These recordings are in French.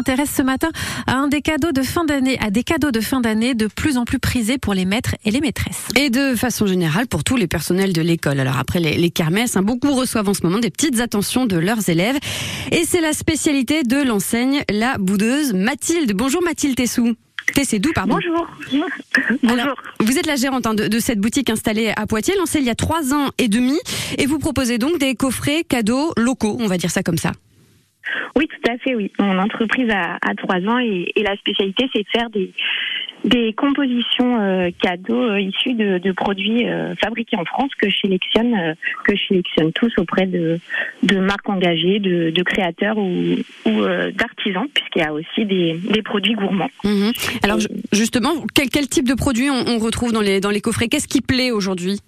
s'intéresse ce matin à un des cadeaux de fin d'année, à des cadeaux de fin d'année de plus en plus prisés pour les maîtres et les maîtresses. Et de façon générale pour tous les personnels de l'école. Alors après les, les kermesses, hein, beaucoup reçoivent en ce moment des petites attentions de leurs élèves. Et c'est la spécialité de l'enseigne La Boudeuse. Mathilde, bonjour Mathilde Tessou. Tessédou, pardon. Bonjour. Alors, vous êtes la gérante hein, de, de cette boutique installée à Poitiers, lancée il y a trois ans et demi, et vous proposez donc des coffrets cadeaux locaux, on va dire ça comme ça. Oui, tout à fait, oui. Mon entreprise a, a trois ans et, et la spécialité, c'est de faire des, des compositions euh, cadeaux euh, issues de, de produits euh, fabriqués en France que je sélectionne, que je sélectionne tous auprès de, de marques engagées, de, de créateurs ou, ou d'artisans, puisqu'il y a aussi des, des produits gourmands. Mhm. Alors ju- justement, quel, quel type de produits on, on retrouve dans les, dans les coffrets? Qu'est-ce qui plaît aujourd'hui?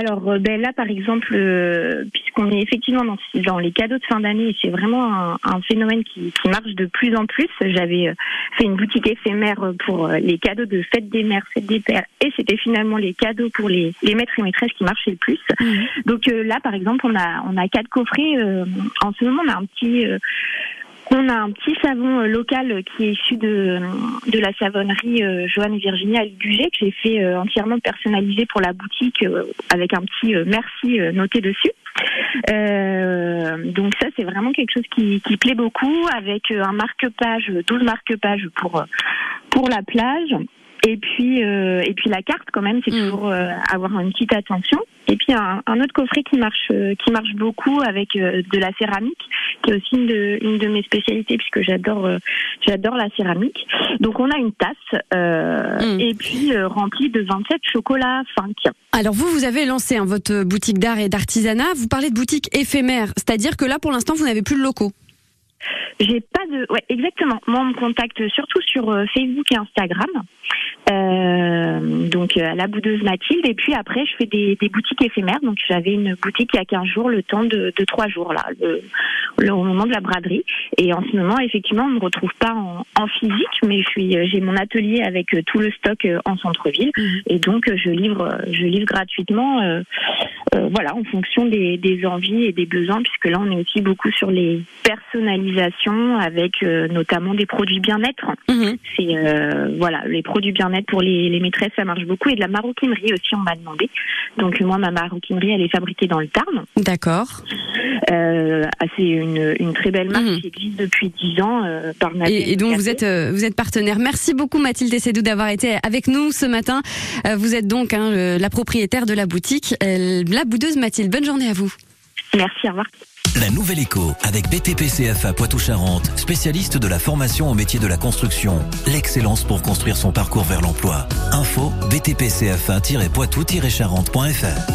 Alors euh, ben là, par exemple, euh, puisqu'on est effectivement dans, dans les cadeaux de fin d'année, c'est vraiment un, un phénomène qui, qui marche de plus en plus. J'avais euh, fait une boutique éphémère pour les cadeaux de fête des mères, fête des pères, et c'était finalement les cadeaux pour les, les maîtres et maîtresses qui marchaient le plus. Donc euh, là, par exemple, on a on a quatre coffrets. en ce moment, on a un petit on a un petit savon euh, local euh, qui est issu de, de la savonnerie euh, Joanne Virginie à Ligugé que j'ai fait entièrement personnalisé pour la boutique avec un petit merci noté dessus. Euh, donc ça c'est vraiment quelque chose qui, qui plaît beaucoup avec un marque-page, 12 marque-pages pour pour la plage. Et puis euh, et puis la carte quand même c'est Mm. toujours euh, avoir une petite attention. Et puis un, un autre coffret qui marche qui marche beaucoup avec euh, de la céramique qui est aussi une de, une de mes spécialités puisque j'adore euh, j'adore la céramique. Donc on a une tasse euh, Mm. et puis euh, remplie de 27 chocolats Funk. Alors vous, vous avez lancé hein, votre boutique d'art et d'artisanat. Vous parlez de boutique éphémère, c'est-à-dire que là, pour l'instant, vous n'avez plus de locaux. J'ai pas de ouais exactement. Moi on me contacte surtout sur Facebook et Instagram. Euh, donc euh, à la boudeuse Mathilde et puis après je fais des, des boutiques éphémères. Donc j'avais une boutique il y a 15 jours le temps de, de 3 jours là le, le- au moment de la braderie et en ce moment effectivement on ne me retrouve pas en, en physique mais je suis euh, j'ai mon atelier avec euh, tout le stock en centre-ville Mhm. et donc je livre je livre gratuitement euh, euh, voilà en fonction des, des envies et des besoins puisque là on est aussi beaucoup sur les personnalisations avec euh, notamment des produits bien-être Mhm. c'est euh, voilà les produits bien-être pour les, les maîtresses ça marche beaucoup et de la maroquinerie aussi on m'a demandé donc moi ma maroquinerie elle est fabriquée dans le Tarn D'accord. Euh, ah, c'est une, une très belle marque Mhm. qui existe depuis 10 ans euh, par Et, et donc vous êtes euh, vous êtes partenaire. Merci beaucoup Mathilde Tessédou d'avoir été avec nous ce matin. Euh, vous êtes donc hein, le- la propriétaire de la boutique, euh, la boudeuse Mathilde. Bonne journée à vous. merci au revoir La Nouvelle Écho avec BTP CFA Poitou-Charentes, spécialiste de la formation au métier de la construction. L'excellence pour construire son parcours vers l'emploi. Info btpcfa-poitou-charentes.fr